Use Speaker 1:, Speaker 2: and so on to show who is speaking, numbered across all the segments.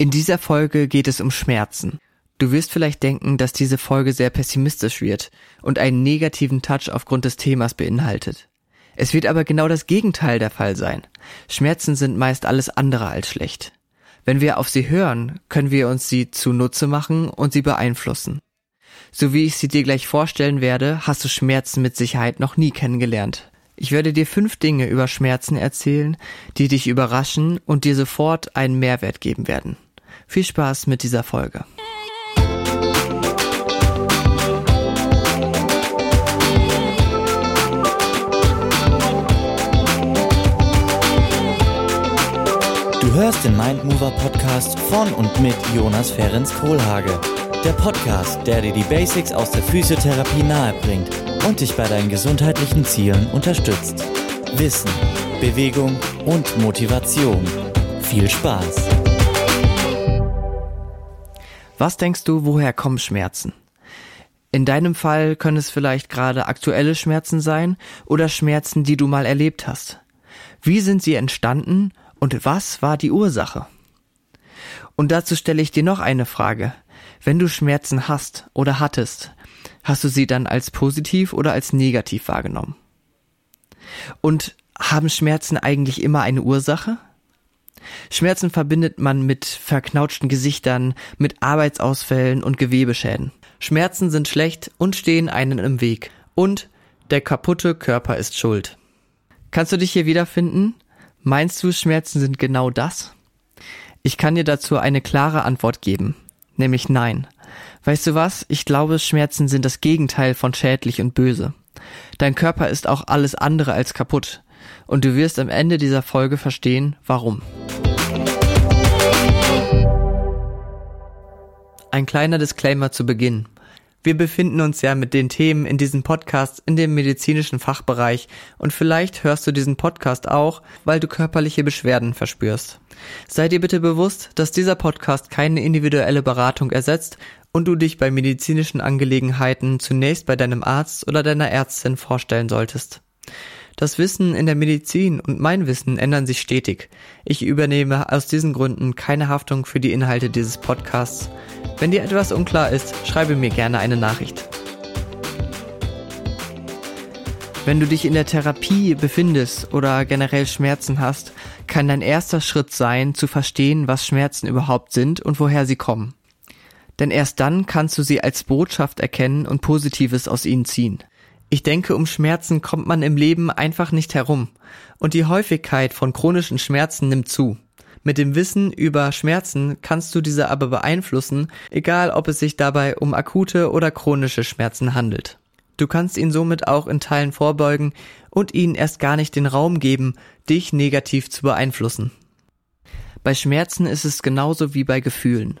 Speaker 1: In dieser Folge geht es um Schmerzen. Du wirst vielleicht denken, dass diese Folge sehr pessimistisch wird und einen negativen Touch aufgrund des Themas beinhaltet. Es wird aber genau das Gegenteil der Fall sein. Schmerzen sind meist alles andere als schlecht. Wenn wir auf sie hören, können wir uns sie zunutze machen und sie beeinflussen. So wie ich sie dir gleich vorstellen werde, hast du Schmerzen mit Sicherheit noch nie kennengelernt. Ich werde dir fünf Dinge über Schmerzen erzählen, die dich überraschen und dir sofort einen Mehrwert geben werden. Viel Spaß mit dieser Folge.
Speaker 2: Du hörst den Mindmover Podcast von und mit Jonas Ferens Kohlhage. Der Podcast, der dir die Basics aus der Physiotherapie nahebringt und dich bei deinen gesundheitlichen Zielen unterstützt. Wissen, Bewegung und Motivation. Viel Spaß!
Speaker 1: Was denkst du, woher kommen Schmerzen? In deinem Fall können es vielleicht gerade aktuelle Schmerzen sein oder Schmerzen, die du mal erlebt hast. Wie sind sie entstanden und was war die Ursache? Und dazu stelle ich dir noch eine Frage. Wenn du Schmerzen hast oder hattest, hast du sie dann als positiv oder als negativ wahrgenommen? Und haben Schmerzen eigentlich immer eine Ursache? Schmerzen verbindet man mit verknautschten Gesichtern, mit Arbeitsausfällen und Gewebeschäden. Schmerzen sind schlecht und stehen einen im Weg. Und der kaputte Körper ist schuld. Kannst du dich hier wiederfinden? Meinst du, Schmerzen sind genau das? Ich kann dir dazu eine klare Antwort geben, nämlich nein. Weißt du was? Ich glaube, Schmerzen sind das Gegenteil von schädlich und böse. Dein Körper ist auch alles andere als kaputt. Und du wirst am Ende dieser Folge verstehen, warum. Ein kleiner Disclaimer zu Beginn. Wir befinden uns ja mit den Themen in diesem Podcast in dem medizinischen Fachbereich und vielleicht hörst du diesen Podcast auch, weil du körperliche Beschwerden verspürst. Sei dir bitte bewusst, dass dieser Podcast keine individuelle Beratung ersetzt und du dich bei medizinischen Angelegenheiten zunächst bei deinem Arzt oder deiner Ärztin vorstellen solltest. Das Wissen in der Medizin und mein Wissen ändern sich stetig. Ich übernehme aus diesen Gründen keine Haftung für die Inhalte dieses Podcasts. Wenn dir etwas unklar ist, schreibe mir gerne eine Nachricht. Wenn du dich in der Therapie befindest oder generell Schmerzen hast, kann dein erster Schritt sein, zu verstehen, was Schmerzen überhaupt sind und woher sie kommen. Denn erst dann kannst du sie als Botschaft erkennen und Positives aus ihnen ziehen. Ich denke, um Schmerzen kommt man im Leben einfach nicht herum. Und die Häufigkeit von chronischen Schmerzen nimmt zu. Mit dem Wissen über Schmerzen kannst du diese aber beeinflussen, egal ob es sich dabei um akute oder chronische Schmerzen handelt. Du kannst ihn somit auch in Teilen vorbeugen und ihnen erst gar nicht den Raum geben, dich negativ zu beeinflussen. Bei Schmerzen ist es genauso wie bei Gefühlen.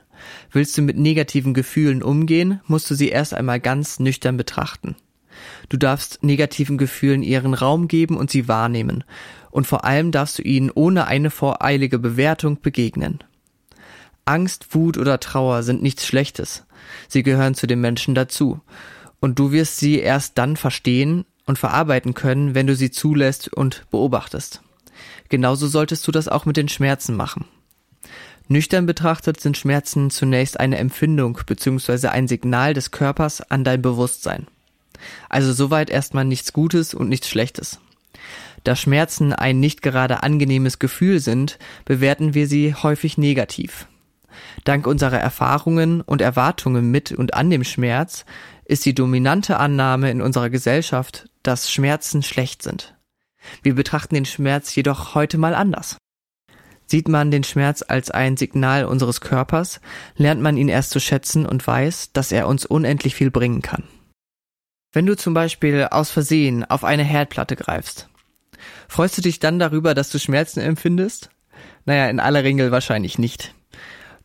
Speaker 1: Willst du mit negativen Gefühlen umgehen, musst du sie erst einmal ganz nüchtern betrachten. Du darfst negativen Gefühlen ihren Raum geben und sie wahrnehmen. Und vor allem darfst du ihnen ohne eine voreilige Bewertung begegnen. Angst, Wut oder Trauer sind nichts Schlechtes. Sie gehören zu den Menschen dazu. Und du wirst sie erst dann verstehen und verarbeiten können, wenn du sie zulässt und beobachtest. Genauso solltest du das auch mit den Schmerzen machen. Nüchtern betrachtet sind Schmerzen zunächst eine Empfindung bzw. ein Signal des Körpers an dein Bewusstsein. Also soweit erstmal nichts Gutes und nichts Schlechtes. Da Schmerzen ein nicht gerade angenehmes Gefühl sind, bewerten wir sie häufig negativ. Dank unserer Erfahrungen und Erwartungen mit und an dem Schmerz ist die dominante Annahme in unserer Gesellschaft, dass Schmerzen schlecht sind. Wir betrachten den Schmerz jedoch heute mal anders. Sieht man den Schmerz als ein Signal unseres Körpers, lernt man ihn erst zu schätzen und weiß, dass er uns unendlich viel bringen kann. Wenn du zum Beispiel aus Versehen auf eine Herdplatte greifst, freust du dich dann darüber, dass du Schmerzen empfindest? Naja, in aller Regel wahrscheinlich nicht.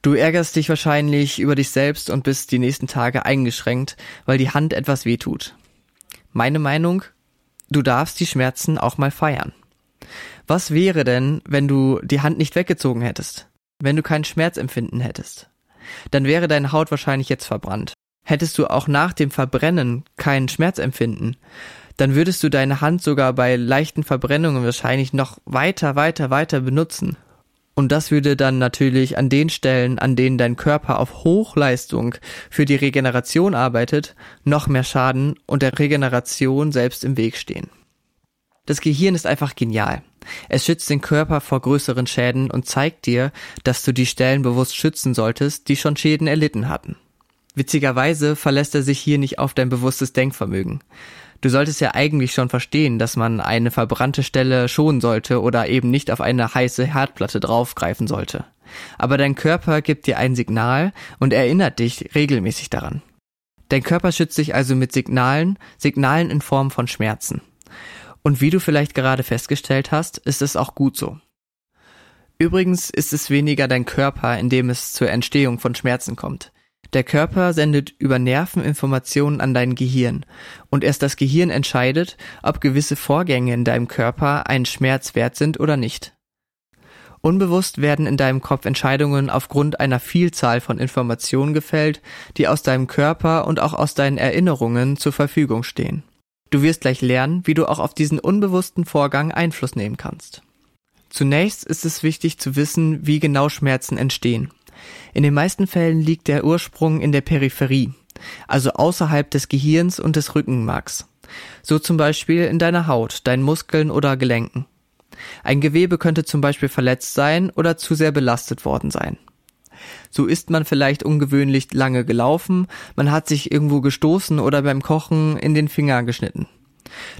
Speaker 1: Du ärgerst dich wahrscheinlich über dich selbst und bist die nächsten Tage eingeschränkt, weil die Hand etwas wehtut. Meine Meinung? Du darfst die Schmerzen auch mal feiern. Was wäre denn, wenn du die Hand nicht weggezogen hättest? Wenn du kein Schmerzempfinden hättest? Dann wäre deine Haut wahrscheinlich jetzt verbrannt hättest du auch nach dem Verbrennen keinen Schmerzempfinden, dann würdest du deine Hand sogar bei leichten Verbrennungen wahrscheinlich noch weiter, weiter, weiter benutzen. Und das würde dann natürlich an den Stellen, an denen dein Körper auf Hochleistung für die Regeneration arbeitet, noch mehr schaden und der Regeneration selbst im Weg stehen. Das Gehirn ist einfach genial. Es schützt den Körper vor größeren Schäden und zeigt dir, dass du die Stellen bewusst schützen solltest, die schon Schäden erlitten hatten. Witzigerweise verlässt er sich hier nicht auf dein bewusstes Denkvermögen. Du solltest ja eigentlich schon verstehen, dass man eine verbrannte Stelle schonen sollte oder eben nicht auf eine heiße Herdplatte draufgreifen sollte. Aber dein Körper gibt dir ein Signal und erinnert dich regelmäßig daran. Dein Körper schützt sich also mit Signalen, Signalen in Form von Schmerzen. Und wie du vielleicht gerade festgestellt hast, ist es auch gut so. Übrigens ist es weniger dein Körper, in dem es zur Entstehung von Schmerzen kommt. Der Körper sendet über Nerven Informationen an dein Gehirn und erst das Gehirn entscheidet, ob gewisse Vorgänge in deinem Körper einen Schmerz wert sind oder nicht. Unbewusst werden in deinem Kopf Entscheidungen aufgrund einer Vielzahl von Informationen gefällt, die aus deinem Körper und auch aus deinen Erinnerungen zur Verfügung stehen. Du wirst gleich lernen, wie du auch auf diesen unbewussten Vorgang Einfluss nehmen kannst. Zunächst ist es wichtig zu wissen, wie genau Schmerzen entstehen. In den meisten Fällen liegt der Ursprung in der Peripherie, also außerhalb des Gehirns und des Rückenmarks. So zum Beispiel in deiner Haut, deinen Muskeln oder Gelenken. Ein Gewebe könnte zum Beispiel verletzt sein oder zu sehr belastet worden sein. So ist man vielleicht ungewöhnlich lange gelaufen, man hat sich irgendwo gestoßen oder beim Kochen in den Finger geschnitten.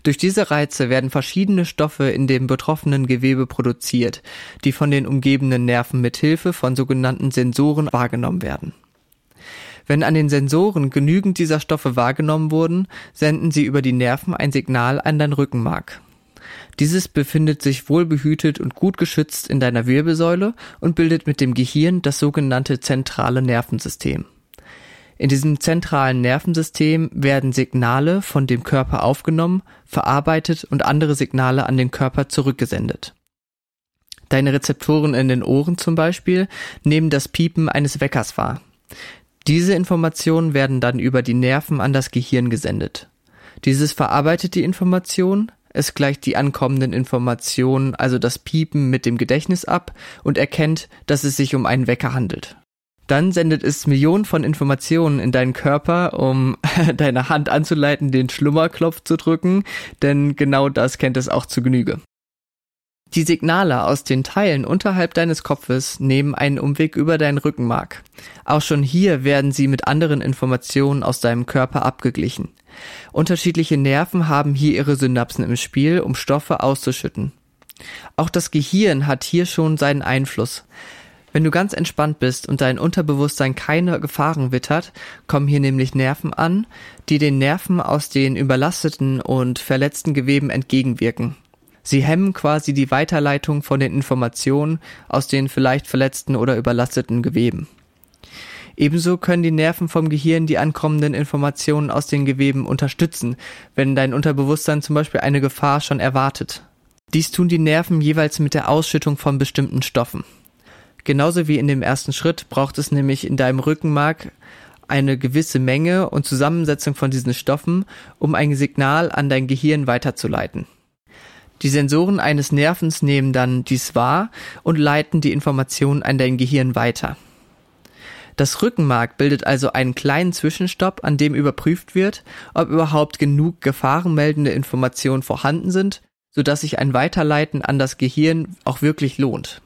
Speaker 1: Durch diese Reize werden verschiedene Stoffe in dem betroffenen Gewebe produziert, die von den umgebenden Nerven mit Hilfe von sogenannten Sensoren wahrgenommen werden. Wenn an den Sensoren genügend dieser Stoffe wahrgenommen wurden, senden sie über die Nerven ein Signal an dein Rückenmark. Dieses befindet sich wohlbehütet und gut geschützt in deiner Wirbelsäule und bildet mit dem Gehirn das sogenannte zentrale Nervensystem. In diesem zentralen Nervensystem werden Signale von dem Körper aufgenommen, verarbeitet und andere Signale an den Körper zurückgesendet. Deine Rezeptoren in den Ohren zum Beispiel nehmen das Piepen eines Weckers wahr. Diese Informationen werden dann über die Nerven an das Gehirn gesendet. Dieses verarbeitet die Information, es gleicht die ankommenden Informationen, also das Piepen mit dem Gedächtnis ab und erkennt, dass es sich um einen Wecker handelt. Dann sendet es Millionen von Informationen in deinen Körper, um deine Hand anzuleiten, den Schlummerklopf zu drücken, denn genau das kennt es auch zu Genüge. Die Signale aus den Teilen unterhalb deines Kopfes nehmen einen Umweg über dein Rückenmark. Auch schon hier werden sie mit anderen Informationen aus deinem Körper abgeglichen. Unterschiedliche Nerven haben hier ihre Synapsen im Spiel, um Stoffe auszuschütten. Auch das Gehirn hat hier schon seinen Einfluss. Wenn du ganz entspannt bist und dein Unterbewusstsein keine Gefahren wittert, kommen hier nämlich Nerven an, die den Nerven aus den überlasteten und verletzten Geweben entgegenwirken. Sie hemmen quasi die Weiterleitung von den Informationen aus den vielleicht verletzten oder überlasteten Geweben. Ebenso können die Nerven vom Gehirn die ankommenden Informationen aus den Geweben unterstützen, wenn dein Unterbewusstsein zum Beispiel eine Gefahr schon erwartet. Dies tun die Nerven jeweils mit der Ausschüttung von bestimmten Stoffen. Genauso wie in dem ersten Schritt braucht es nämlich in deinem Rückenmark eine gewisse Menge und Zusammensetzung von diesen Stoffen, um ein Signal an dein Gehirn weiterzuleiten. Die Sensoren eines Nervens nehmen dann dies wahr und leiten die Informationen an dein Gehirn weiter. Das Rückenmark bildet also einen kleinen Zwischenstopp, an dem überprüft wird, ob überhaupt genug gefahrenmeldende Informationen vorhanden sind, sodass sich ein Weiterleiten an das Gehirn auch wirklich lohnt.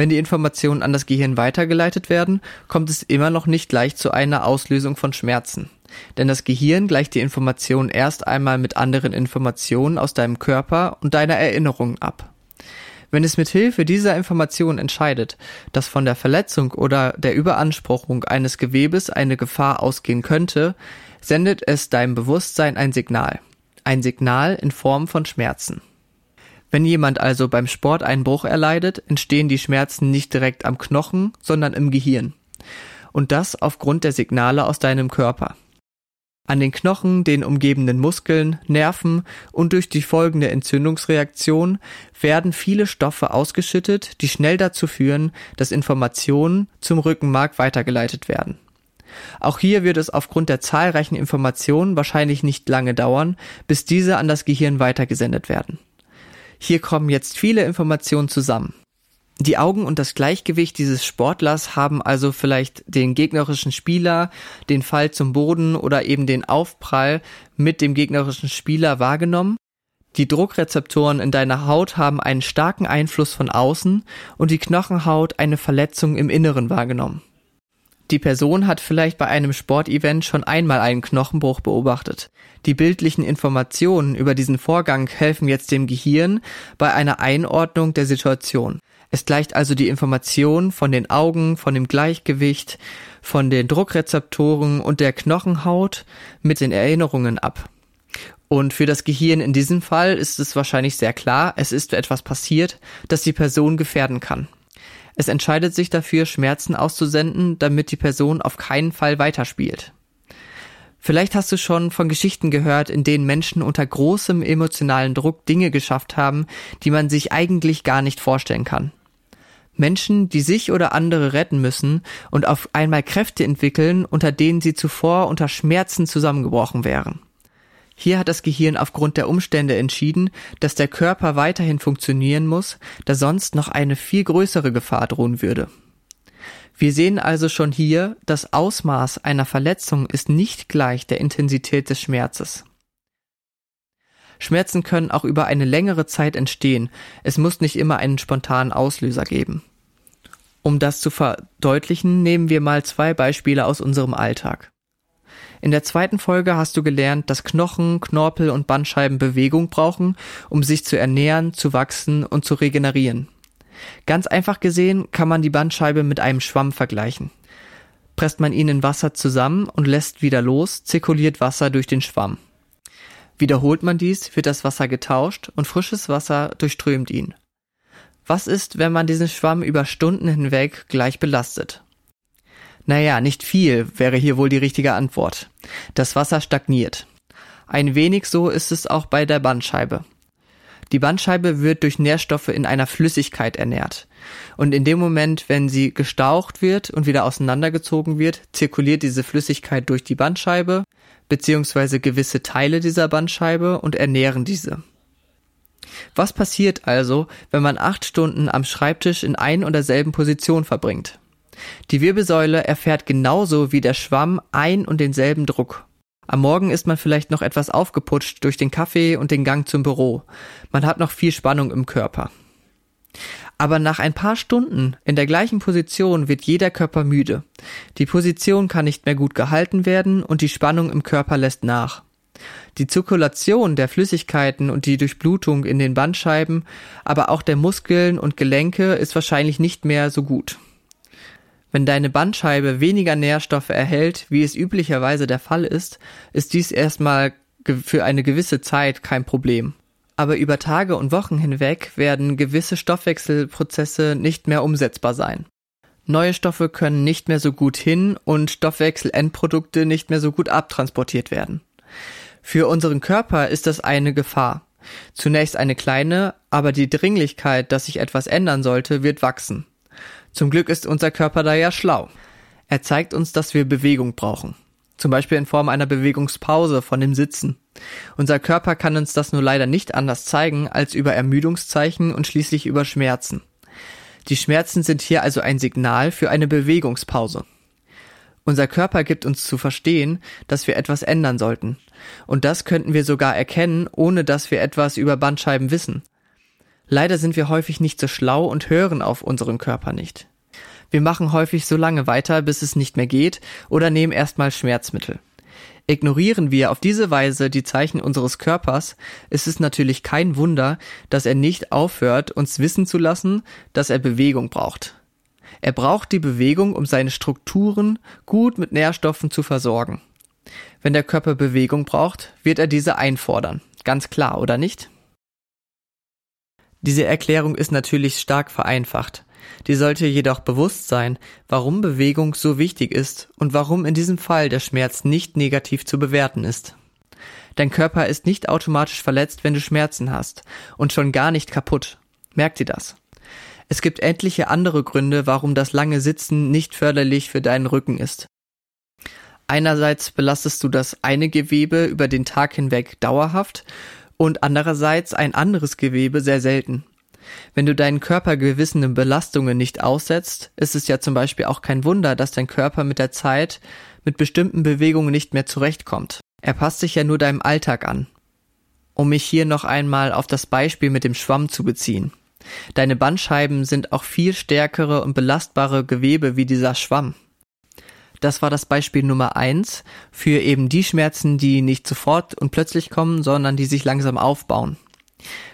Speaker 1: Wenn die Informationen an das Gehirn weitergeleitet werden, kommt es immer noch nicht gleich zu einer Auslösung von Schmerzen. Denn das Gehirn gleicht die Informationen erst einmal mit anderen Informationen aus deinem Körper und deiner Erinnerung ab. Wenn es mit Hilfe dieser Informationen entscheidet, dass von der Verletzung oder der Überanspruchung eines Gewebes eine Gefahr ausgehen könnte, sendet es deinem Bewusstsein ein Signal. Ein Signal in Form von Schmerzen. Wenn jemand also beim Sport einen Bruch erleidet, entstehen die Schmerzen nicht direkt am Knochen, sondern im Gehirn. Und das aufgrund der Signale aus deinem Körper. An den Knochen, den umgebenden Muskeln, Nerven und durch die folgende Entzündungsreaktion werden viele Stoffe ausgeschüttet, die schnell dazu führen, dass Informationen zum Rückenmark weitergeleitet werden. Auch hier wird es aufgrund der zahlreichen Informationen wahrscheinlich nicht lange dauern, bis diese an das Gehirn weitergesendet werden. Hier kommen jetzt viele Informationen zusammen. Die Augen und das Gleichgewicht dieses Sportlers haben also vielleicht den gegnerischen Spieler, den Fall zum Boden oder eben den Aufprall mit dem gegnerischen Spieler wahrgenommen. Die Druckrezeptoren in deiner Haut haben einen starken Einfluss von außen und die Knochenhaut eine Verletzung im Inneren wahrgenommen. Die Person hat vielleicht bei einem Sportevent schon einmal einen Knochenbruch beobachtet. Die bildlichen Informationen über diesen Vorgang helfen jetzt dem Gehirn bei einer Einordnung der Situation. Es gleicht also die Information von den Augen, von dem Gleichgewicht, von den Druckrezeptoren und der Knochenhaut mit den Erinnerungen ab. Und für das Gehirn in diesem Fall ist es wahrscheinlich sehr klar, es ist etwas passiert, das die Person gefährden kann. Es entscheidet sich dafür, Schmerzen auszusenden, damit die Person auf keinen Fall weiterspielt. Vielleicht hast du schon von Geschichten gehört, in denen Menschen unter großem emotionalen Druck Dinge geschafft haben, die man sich eigentlich gar nicht vorstellen kann. Menschen, die sich oder andere retten müssen und auf einmal Kräfte entwickeln, unter denen sie zuvor unter Schmerzen zusammengebrochen wären. Hier hat das Gehirn aufgrund der Umstände entschieden, dass der Körper weiterhin funktionieren muss, da sonst noch eine viel größere Gefahr drohen würde. Wir sehen also schon hier, das Ausmaß einer Verletzung ist nicht gleich der Intensität des Schmerzes. Schmerzen können auch über eine längere Zeit entstehen, es muss nicht immer einen spontanen Auslöser geben. Um das zu verdeutlichen, nehmen wir mal zwei Beispiele aus unserem Alltag. In der zweiten Folge hast du gelernt, dass Knochen, Knorpel und Bandscheiben Bewegung brauchen, um sich zu ernähren, zu wachsen und zu regenerieren. Ganz einfach gesehen kann man die Bandscheibe mit einem Schwamm vergleichen. Presst man ihn in Wasser zusammen und lässt wieder los, zirkuliert Wasser durch den Schwamm. Wiederholt man dies, wird das Wasser getauscht und frisches Wasser durchströmt ihn. Was ist, wenn man diesen Schwamm über Stunden hinweg gleich belastet? Naja, nicht viel wäre hier wohl die richtige Antwort. Das Wasser stagniert. Ein wenig so ist es auch bei der Bandscheibe. Die Bandscheibe wird durch Nährstoffe in einer Flüssigkeit ernährt. Und in dem Moment, wenn sie gestaucht wird und wieder auseinandergezogen wird, zirkuliert diese Flüssigkeit durch die Bandscheibe beziehungsweise gewisse Teile dieser Bandscheibe und ernähren diese. Was passiert also, wenn man acht Stunden am Schreibtisch in ein und derselben Position verbringt? Die Wirbelsäule erfährt genauso wie der Schwamm ein und denselben Druck. Am Morgen ist man vielleicht noch etwas aufgeputscht durch den Kaffee und den Gang zum Büro. Man hat noch viel Spannung im Körper. Aber nach ein paar Stunden in der gleichen Position wird jeder Körper müde. Die Position kann nicht mehr gut gehalten werden und die Spannung im Körper lässt nach. Die Zirkulation der Flüssigkeiten und die Durchblutung in den Bandscheiben, aber auch der Muskeln und Gelenke ist wahrscheinlich nicht mehr so gut. Wenn deine Bandscheibe weniger Nährstoffe erhält, wie es üblicherweise der Fall ist, ist dies erstmal für eine gewisse Zeit kein Problem. Aber über Tage und Wochen hinweg werden gewisse Stoffwechselprozesse nicht mehr umsetzbar sein. Neue Stoffe können nicht mehr so gut hin und Stoffwechselendprodukte nicht mehr so gut abtransportiert werden. Für unseren Körper ist das eine Gefahr. Zunächst eine kleine, aber die Dringlichkeit, dass sich etwas ändern sollte, wird wachsen. Zum Glück ist unser Körper da ja schlau. Er zeigt uns, dass wir Bewegung brauchen. Zum Beispiel in Form einer Bewegungspause von dem Sitzen. Unser Körper kann uns das nur leider nicht anders zeigen als über Ermüdungszeichen und schließlich über Schmerzen. Die Schmerzen sind hier also ein Signal für eine Bewegungspause. Unser Körper gibt uns zu verstehen, dass wir etwas ändern sollten. Und das könnten wir sogar erkennen, ohne dass wir etwas über Bandscheiben wissen. Leider sind wir häufig nicht so schlau und hören auf unseren Körper nicht. Wir machen häufig so lange weiter, bis es nicht mehr geht, oder nehmen erstmal Schmerzmittel. Ignorieren wir auf diese Weise die Zeichen unseres Körpers, ist es natürlich kein Wunder, dass er nicht aufhört, uns wissen zu lassen, dass er Bewegung braucht. Er braucht die Bewegung, um seine Strukturen gut mit Nährstoffen zu versorgen. Wenn der Körper Bewegung braucht, wird er diese einfordern. Ganz klar, oder nicht? Diese Erklärung ist natürlich stark vereinfacht. Die sollte jedoch bewusst sein, warum Bewegung so wichtig ist und warum in diesem Fall der Schmerz nicht negativ zu bewerten ist. Dein Körper ist nicht automatisch verletzt, wenn du Schmerzen hast und schon gar nicht kaputt. Merkt ihr das? Es gibt etliche andere Gründe, warum das lange Sitzen nicht förderlich für deinen Rücken ist. Einerseits belastest du das eine Gewebe über den Tag hinweg dauerhaft und andererseits ein anderes Gewebe sehr selten. Wenn du deinen Körper gewissen Belastungen nicht aussetzt, ist es ja zum Beispiel auch kein Wunder, dass dein Körper mit der Zeit mit bestimmten Bewegungen nicht mehr zurechtkommt. Er passt sich ja nur deinem Alltag an. Um mich hier noch einmal auf das Beispiel mit dem Schwamm zu beziehen. Deine Bandscheiben sind auch viel stärkere und belastbare Gewebe wie dieser Schwamm. Das war das Beispiel Nummer eins für eben die Schmerzen, die nicht sofort und plötzlich kommen, sondern die sich langsam aufbauen.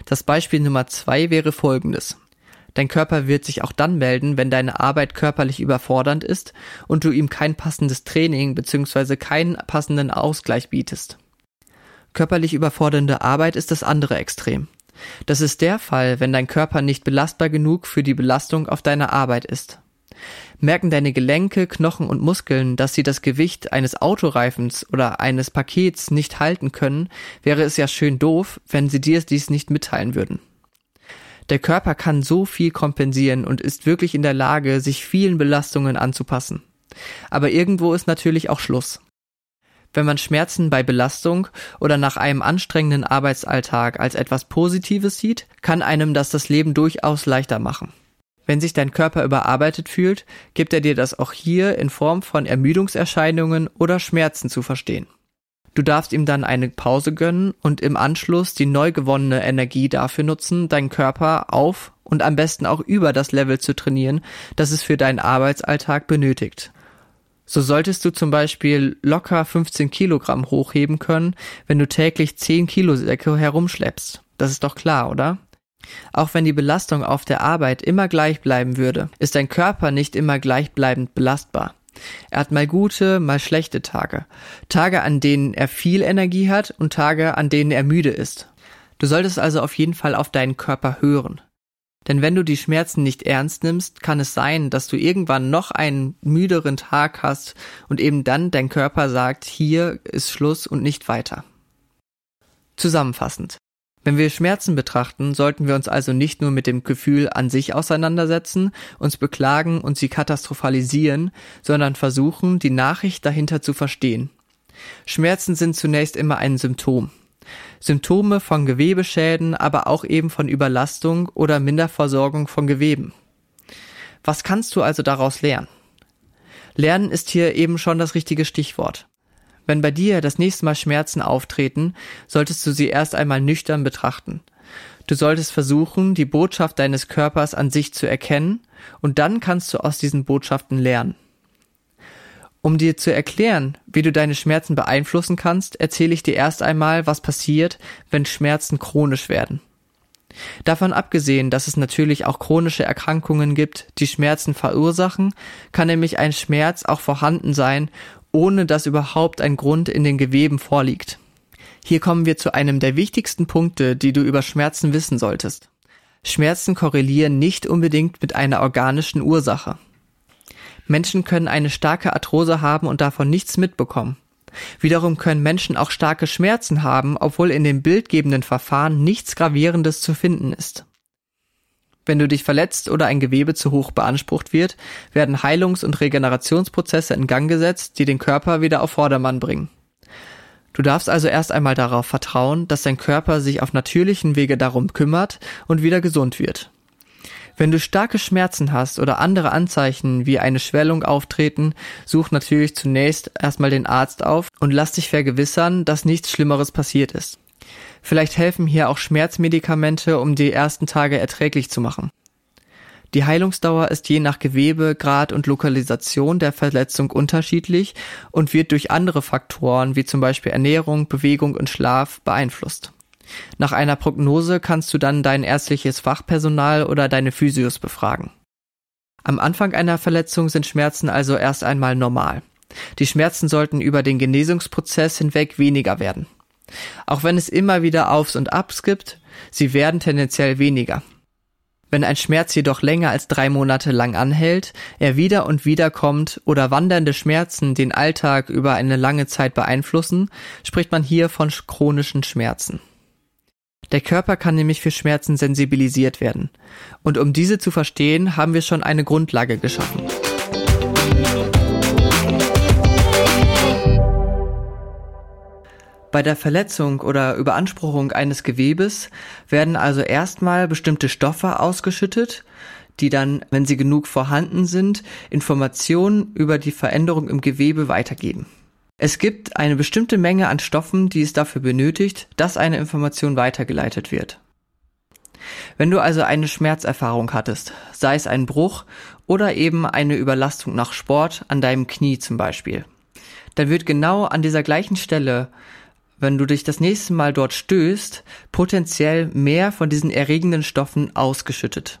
Speaker 1: Das Beispiel Nummer zwei wäre folgendes. Dein Körper wird sich auch dann melden, wenn deine Arbeit körperlich überfordernd ist und du ihm kein passendes Training bzw. keinen passenden Ausgleich bietest. Körperlich überfordernde Arbeit ist das andere Extrem. Das ist der Fall, wenn dein Körper nicht belastbar genug für die Belastung auf deiner Arbeit ist. Merken deine Gelenke, Knochen und Muskeln, dass sie das Gewicht eines Autoreifens oder eines Pakets nicht halten können, wäre es ja schön doof, wenn sie dir dies nicht mitteilen würden. Der Körper kann so viel kompensieren und ist wirklich in der Lage, sich vielen Belastungen anzupassen. Aber irgendwo ist natürlich auch Schluss. Wenn man Schmerzen bei Belastung oder nach einem anstrengenden Arbeitsalltag als etwas Positives sieht, kann einem das das Leben durchaus leichter machen. Wenn sich dein Körper überarbeitet fühlt, gibt er dir das auch hier in Form von Ermüdungserscheinungen oder Schmerzen zu verstehen. Du darfst ihm dann eine Pause gönnen und im Anschluss die neu gewonnene Energie dafür nutzen, deinen Körper auf und am besten auch über das Level zu trainieren, das es für deinen Arbeitsalltag benötigt. So solltest du zum Beispiel locker 15 Kilogramm hochheben können, wenn du täglich 10 Kilo Säcke herumschleppst. Das ist doch klar, oder? Auch wenn die Belastung auf der Arbeit immer gleich bleiben würde, ist dein Körper nicht immer gleichbleibend belastbar. Er hat mal gute, mal schlechte Tage. Tage, an denen er viel Energie hat und Tage, an denen er müde ist. Du solltest also auf jeden Fall auf deinen Körper hören. Denn wenn du die Schmerzen nicht ernst nimmst, kann es sein, dass du irgendwann noch einen müderen Tag hast und eben dann dein Körper sagt, hier ist Schluss und nicht weiter. Zusammenfassend. Wenn wir Schmerzen betrachten, sollten wir uns also nicht nur mit dem Gefühl an sich auseinandersetzen, uns beklagen und sie katastrophalisieren, sondern versuchen, die Nachricht dahinter zu verstehen. Schmerzen sind zunächst immer ein Symptom. Symptome von Gewebeschäden, aber auch eben von Überlastung oder Minderversorgung von Geweben. Was kannst du also daraus lernen? Lernen ist hier eben schon das richtige Stichwort. Wenn bei dir das nächste Mal Schmerzen auftreten, solltest du sie erst einmal nüchtern betrachten. Du solltest versuchen, die Botschaft deines Körpers an sich zu erkennen, und dann kannst du aus diesen Botschaften lernen. Um dir zu erklären, wie du deine Schmerzen beeinflussen kannst, erzähle ich dir erst einmal, was passiert, wenn Schmerzen chronisch werden. Davon abgesehen, dass es natürlich auch chronische Erkrankungen gibt, die Schmerzen verursachen, kann nämlich ein Schmerz auch vorhanden sein ohne dass überhaupt ein Grund in den Geweben vorliegt. Hier kommen wir zu einem der wichtigsten Punkte, die du über Schmerzen wissen solltest. Schmerzen korrelieren nicht unbedingt mit einer organischen Ursache. Menschen können eine starke Arthrose haben und davon nichts mitbekommen. Wiederum können Menschen auch starke Schmerzen haben, obwohl in dem bildgebenden Verfahren nichts Gravierendes zu finden ist. Wenn du dich verletzt oder ein Gewebe zu hoch beansprucht wird, werden Heilungs- und Regenerationsprozesse in Gang gesetzt, die den Körper wieder auf Vordermann bringen. Du darfst also erst einmal darauf vertrauen, dass dein Körper sich auf natürlichen Wege darum kümmert und wieder gesund wird. Wenn du starke Schmerzen hast oder andere Anzeichen wie eine Schwellung auftreten, such natürlich zunächst erstmal den Arzt auf und lass dich vergewissern, dass nichts Schlimmeres passiert ist. Vielleicht helfen hier auch Schmerzmedikamente, um die ersten Tage erträglich zu machen. Die Heilungsdauer ist je nach Gewebe, Grad und Lokalisation der Verletzung unterschiedlich und wird durch andere Faktoren wie zum Beispiel Ernährung, Bewegung und Schlaf beeinflusst. Nach einer Prognose kannst du dann dein ärztliches Fachpersonal oder deine Physios befragen. Am Anfang einer Verletzung sind Schmerzen also erst einmal normal. Die Schmerzen sollten über den Genesungsprozess hinweg weniger werden. Auch wenn es immer wieder Aufs und Abs gibt, sie werden tendenziell weniger. Wenn ein Schmerz jedoch länger als drei Monate lang anhält, er wieder und wieder kommt oder wandernde Schmerzen den Alltag über eine lange Zeit beeinflussen, spricht man hier von chronischen Schmerzen. Der Körper kann nämlich für Schmerzen sensibilisiert werden. Und um diese zu verstehen, haben wir schon eine Grundlage geschaffen. Bei der Verletzung oder Überanspruchung eines Gewebes werden also erstmal bestimmte Stoffe ausgeschüttet, die dann, wenn sie genug vorhanden sind, Informationen über die Veränderung im Gewebe weitergeben. Es gibt eine bestimmte Menge an Stoffen, die es dafür benötigt, dass eine Information weitergeleitet wird. Wenn du also eine Schmerzerfahrung hattest, sei es ein Bruch oder eben eine Überlastung nach Sport an deinem Knie zum Beispiel, dann wird genau an dieser gleichen Stelle, wenn du dich das nächste Mal dort stößt, potenziell mehr von diesen erregenden Stoffen ausgeschüttet.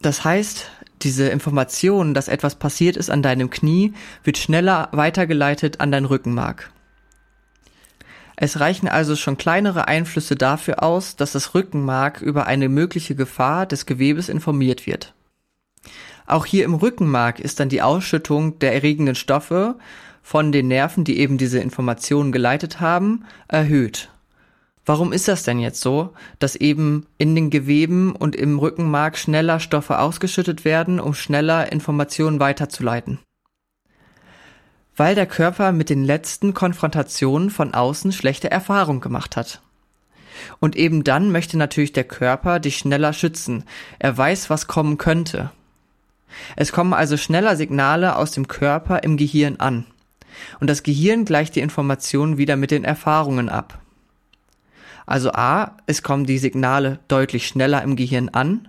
Speaker 1: Das heißt, diese Information, dass etwas passiert ist an deinem Knie, wird schneller weitergeleitet an dein Rückenmark. Es reichen also schon kleinere Einflüsse dafür aus, dass das Rückenmark über eine mögliche Gefahr des Gewebes informiert wird. Auch hier im Rückenmark ist dann die Ausschüttung der erregenden Stoffe von den Nerven, die eben diese Informationen geleitet haben, erhöht. Warum ist das denn jetzt so, dass eben in den Geweben und im Rückenmark schneller Stoffe ausgeschüttet werden, um schneller Informationen weiterzuleiten? Weil der Körper mit den letzten Konfrontationen von außen schlechte Erfahrung gemacht hat. Und eben dann möchte natürlich der Körper dich schneller schützen. Er weiß, was kommen könnte. Es kommen also schneller Signale aus dem Körper im Gehirn an. Und das Gehirn gleicht die Informationen wieder mit den Erfahrungen ab. Also A, es kommen die Signale deutlich schneller im Gehirn an.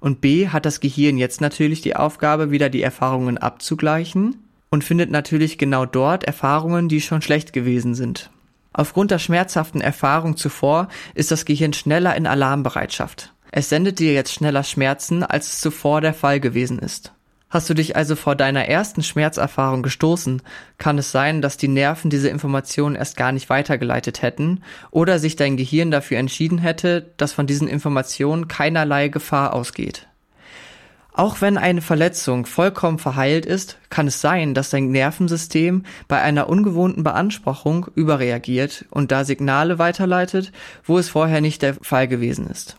Speaker 1: Und B, hat das Gehirn jetzt natürlich die Aufgabe, wieder die Erfahrungen abzugleichen und findet natürlich genau dort Erfahrungen, die schon schlecht gewesen sind. Aufgrund der schmerzhaften Erfahrung zuvor ist das Gehirn schneller in Alarmbereitschaft. Es sendet dir jetzt schneller Schmerzen, als es zuvor der Fall gewesen ist. Hast du dich also vor deiner ersten Schmerzerfahrung gestoßen, kann es sein, dass die Nerven diese Informationen erst gar nicht weitergeleitet hätten oder sich dein Gehirn dafür entschieden hätte, dass von diesen Informationen keinerlei Gefahr ausgeht. Auch wenn eine Verletzung vollkommen verheilt ist, kann es sein, dass dein Nervensystem bei einer ungewohnten Beanspruchung überreagiert und da Signale weiterleitet, wo es vorher nicht der Fall gewesen ist.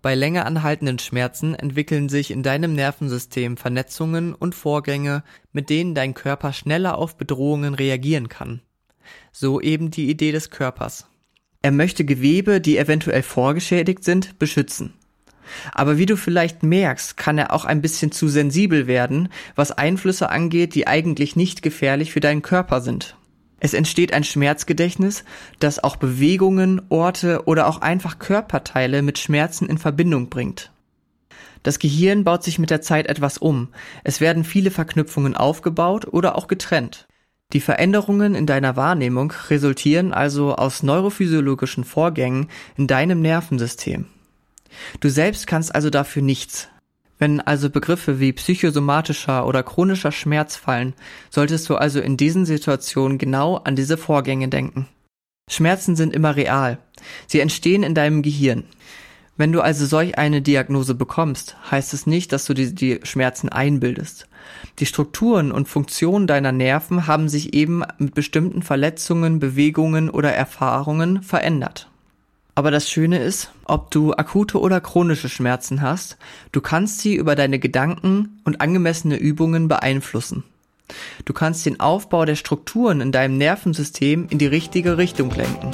Speaker 1: Bei länger anhaltenden Schmerzen entwickeln sich in deinem Nervensystem Vernetzungen und Vorgänge, mit denen dein Körper schneller auf Bedrohungen reagieren kann. So eben die Idee des Körpers. Er möchte Gewebe, die eventuell vorgeschädigt sind, beschützen. Aber wie du vielleicht merkst, kann er auch ein bisschen zu sensibel werden, was Einflüsse angeht, die eigentlich nicht gefährlich für deinen Körper sind. Es entsteht ein Schmerzgedächtnis, das auch Bewegungen, Orte oder auch einfach Körperteile mit Schmerzen in Verbindung bringt. Das Gehirn baut sich mit der Zeit etwas um. Es werden viele Verknüpfungen aufgebaut oder auch getrennt. Die Veränderungen in deiner Wahrnehmung resultieren also aus neurophysiologischen Vorgängen in deinem Nervensystem. Du selbst kannst also dafür nichts. Wenn also Begriffe wie psychosomatischer oder chronischer Schmerz fallen, solltest du also in diesen Situationen genau an diese Vorgänge denken. Schmerzen sind immer real. Sie entstehen in deinem Gehirn. Wenn du also solch eine Diagnose bekommst, heißt es nicht, dass du die, die Schmerzen einbildest. Die Strukturen und Funktionen deiner Nerven haben sich eben mit bestimmten Verletzungen, Bewegungen oder Erfahrungen verändert. Aber das Schöne ist, ob du akute oder chronische Schmerzen hast, du kannst sie über deine Gedanken und angemessene Übungen beeinflussen. Du kannst den Aufbau der Strukturen in deinem Nervensystem in die richtige Richtung lenken.